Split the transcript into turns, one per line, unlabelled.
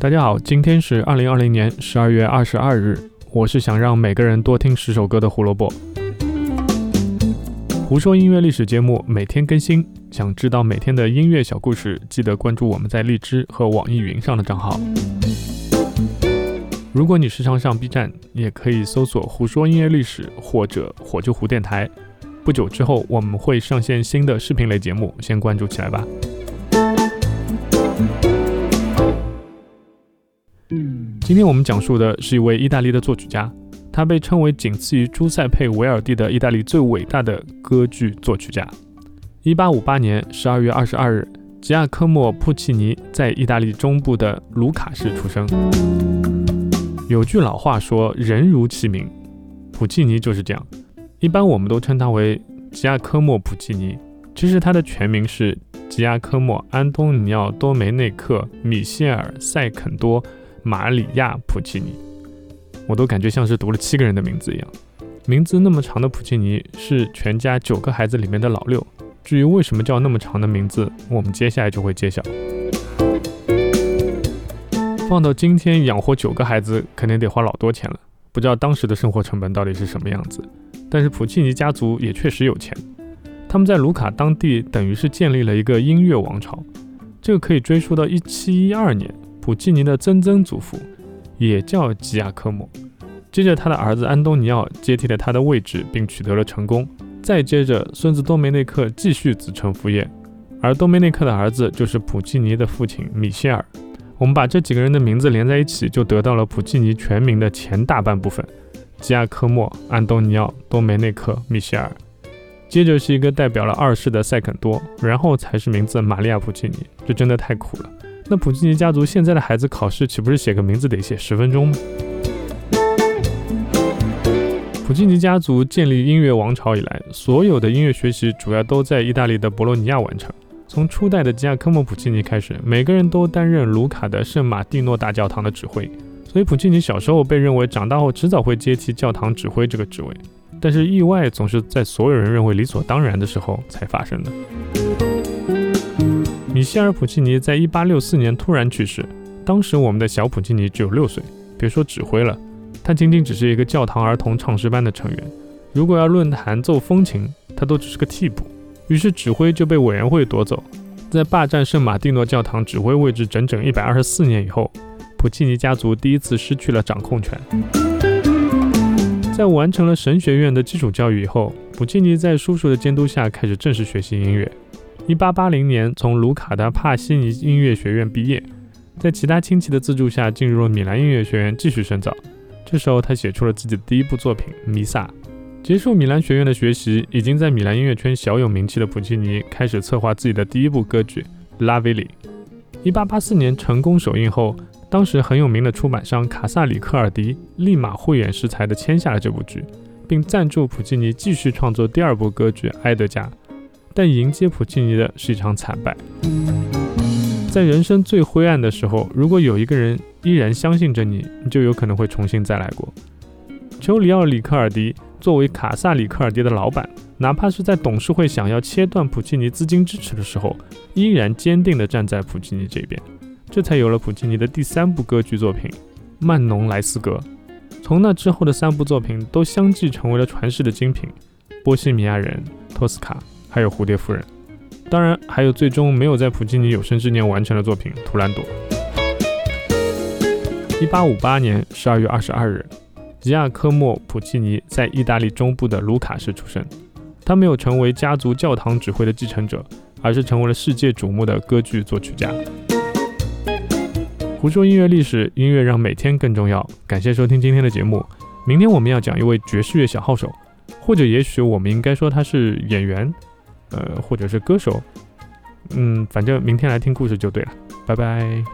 大家好，今天是二零二零年十二月二十二日。我是想让每个人多听十首歌的胡萝卜。胡说音乐历史节目每天更新，想知道每天的音乐小故事，记得关注我们在荔枝和网易云上的账号。如果你时常上 B 站，也可以搜索“胡说音乐历史”或者“火就胡电台”。不久之后，我们会上线新的视频类节目，先关注起来吧。今天我们讲述的是一位意大利的作曲家，他被称为仅次于朱塞佩·维尔蒂的意大利最伟大的歌剧作曲家。一八五八年十二月二十二日，吉亚科莫·普契尼在意大利中部的卢卡市出生。有句老话说：“人如其名”，普契尼就是这样。一般我们都称他为吉亚科莫·普契尼，其实他的全名是吉亚科莫·安东尼奥·多梅内克·米歇尔·塞肯多。马里亚·普契尼，我都感觉像是读了七个人的名字一样。名字那么长的普契尼是全家九个孩子里面的老六。至于为什么叫那么长的名字，我们接下来就会揭晓。放到今天，养活九个孩子肯定得花老多钱了。不知道当时的生活成本到底是什么样子。但是普契尼家族也确实有钱，他们在卢卡当地等于是建立了一个音乐王朝。这个可以追溯到一七一二年。普契尼的曾曾祖父也叫吉亚科莫，接着他的儿子安东尼奥接替了他的位置，并取得了成功。再接着，孙子多梅内克继续子承父业，而多梅内克的儿子就是普契尼的父亲米歇尔。我们把这几个人的名字连在一起，就得到了普契尼全名的前大半部分：吉亚科莫、安东尼奥、多梅内克、米歇尔。接着是一个代表了二世的塞肯多，然后才是名字玛利亚普契尼。这真的太苦了。那普契尼家族现在的孩子考试岂不是写个名字得写十分钟吗？普契尼家族建立音乐王朝以来，所有的音乐学习主要都在意大利的博洛尼亚完成。从初代的吉亚科莫·普契尼开始，每个人都担任卢卡的圣马蒂诺大教堂的指挥。所以普契尼小时候被认为长大后迟早会接替教堂指挥这个职位。但是意外总是在所有人认为理所当然的时候才发生的。米歇尔·普契尼在一八六四年突然去世，当时我们的小普契尼只有六岁，别说指挥了，他仅仅只是一个教堂儿童唱诗班的成员。如果要论弹奏风琴，他都只是个替补。于是指挥就被委员会夺走。在霸占圣马蒂诺教堂指挥位置整整一百二十四年以后，普契尼家族第一次失去了掌控权。在完成了神学院的基础教育以后，普契尼在叔叔的监督下开始正式学习音乐。一八八零年，从卢卡的帕西尼音乐学院毕业，在其他亲戚的资助下，进入了米兰音乐学院继续深造。这时候，他写出了自己的第一部作品《弥撒》。结束米兰学院的学习，已经在米兰音乐圈小有名气的普契尼开始策划自己的第一部歌剧《拉维里》。一八八四年成功首映后，当时很有名的出版商卡萨里科尔迪立马慧眼识才地签下了这部剧，并赞助普契尼继续创作第二部歌剧《埃德加》。但迎接普契尼的是一场惨败。在人生最灰暗的时候，如果有一个人依然相信着你，你就有可能会重新再来过。丘里奥里克尔迪作为卡萨里克尔迪的老板，哪怕是在董事会想要切断普契尼资金支持的时候，依然坚定地站在普契尼这边，这才有了普契尼的第三部歌剧作品《曼农莱斯格》。从那之后的三部作品都相继成为了传世的精品，《波西米亚人》、托斯卡。还有蝴蝶夫人，当然还有最终没有在普契尼有生之年完成的作品《图兰朵》。一八五八年十二月二十二日，吉亚科莫·普契尼在意大利中部的卢卡市出生。他没有成为家族教堂指挥的继承者，而是成为了世界瞩目的歌剧作曲家。胡说音乐历史，音乐让每天更重要。感谢收听今天的节目。明天我们要讲一位爵士乐小号手，或者也许我们应该说他是演员。呃，或者是歌手，嗯，反正明天来听故事就对了，拜拜。